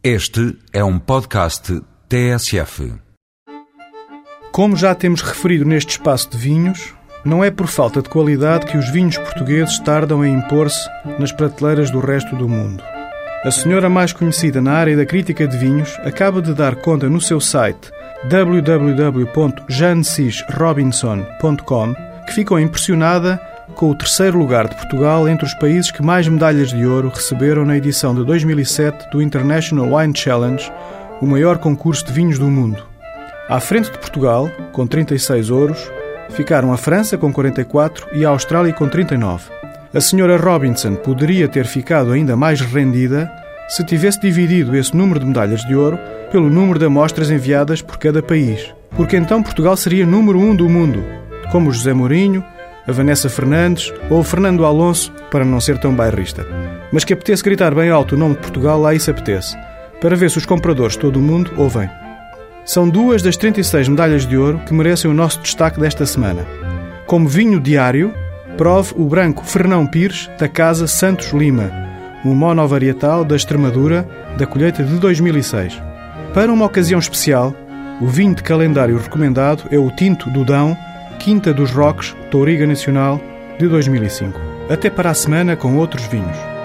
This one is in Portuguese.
Este é um podcast TSF. Como já temos referido neste espaço de vinhos, não é por falta de qualidade que os vinhos portugueses tardam a impor-se nas prateleiras do resto do mundo. A senhora mais conhecida na área da crítica de vinhos acaba de dar conta no seu site www.jansisrobinson.com que ficou impressionada com o terceiro lugar de Portugal entre os países que mais medalhas de ouro receberam na edição de 2007 do International Wine Challenge, o maior concurso de vinhos do mundo. À frente de Portugal, com 36 ouros, ficaram a França com 44 e a Austrália com 39. A senhora Robinson poderia ter ficado ainda mais rendida se tivesse dividido esse número de medalhas de ouro pelo número de amostras enviadas por cada país, porque então Portugal seria número um do mundo, como José Mourinho, a Vanessa Fernandes ou o Fernando Alonso, para não ser tão bairrista. Mas que apetece gritar bem alto o nome de Portugal, lá isso apetece, para ver se os compradores de todo o mundo ouvem. São duas das 36 medalhas de ouro que merecem o nosso destaque desta semana. Como vinho diário, prove o branco Fernão Pires, da Casa Santos Lima, um monovarietal da Extremadura, da colheita de 2006. Para uma ocasião especial, o vinho de calendário recomendado é o Tinto do Dão, Quinta dos Roques, Touriga Nacional, de 2005. Até para a semana com outros vinhos.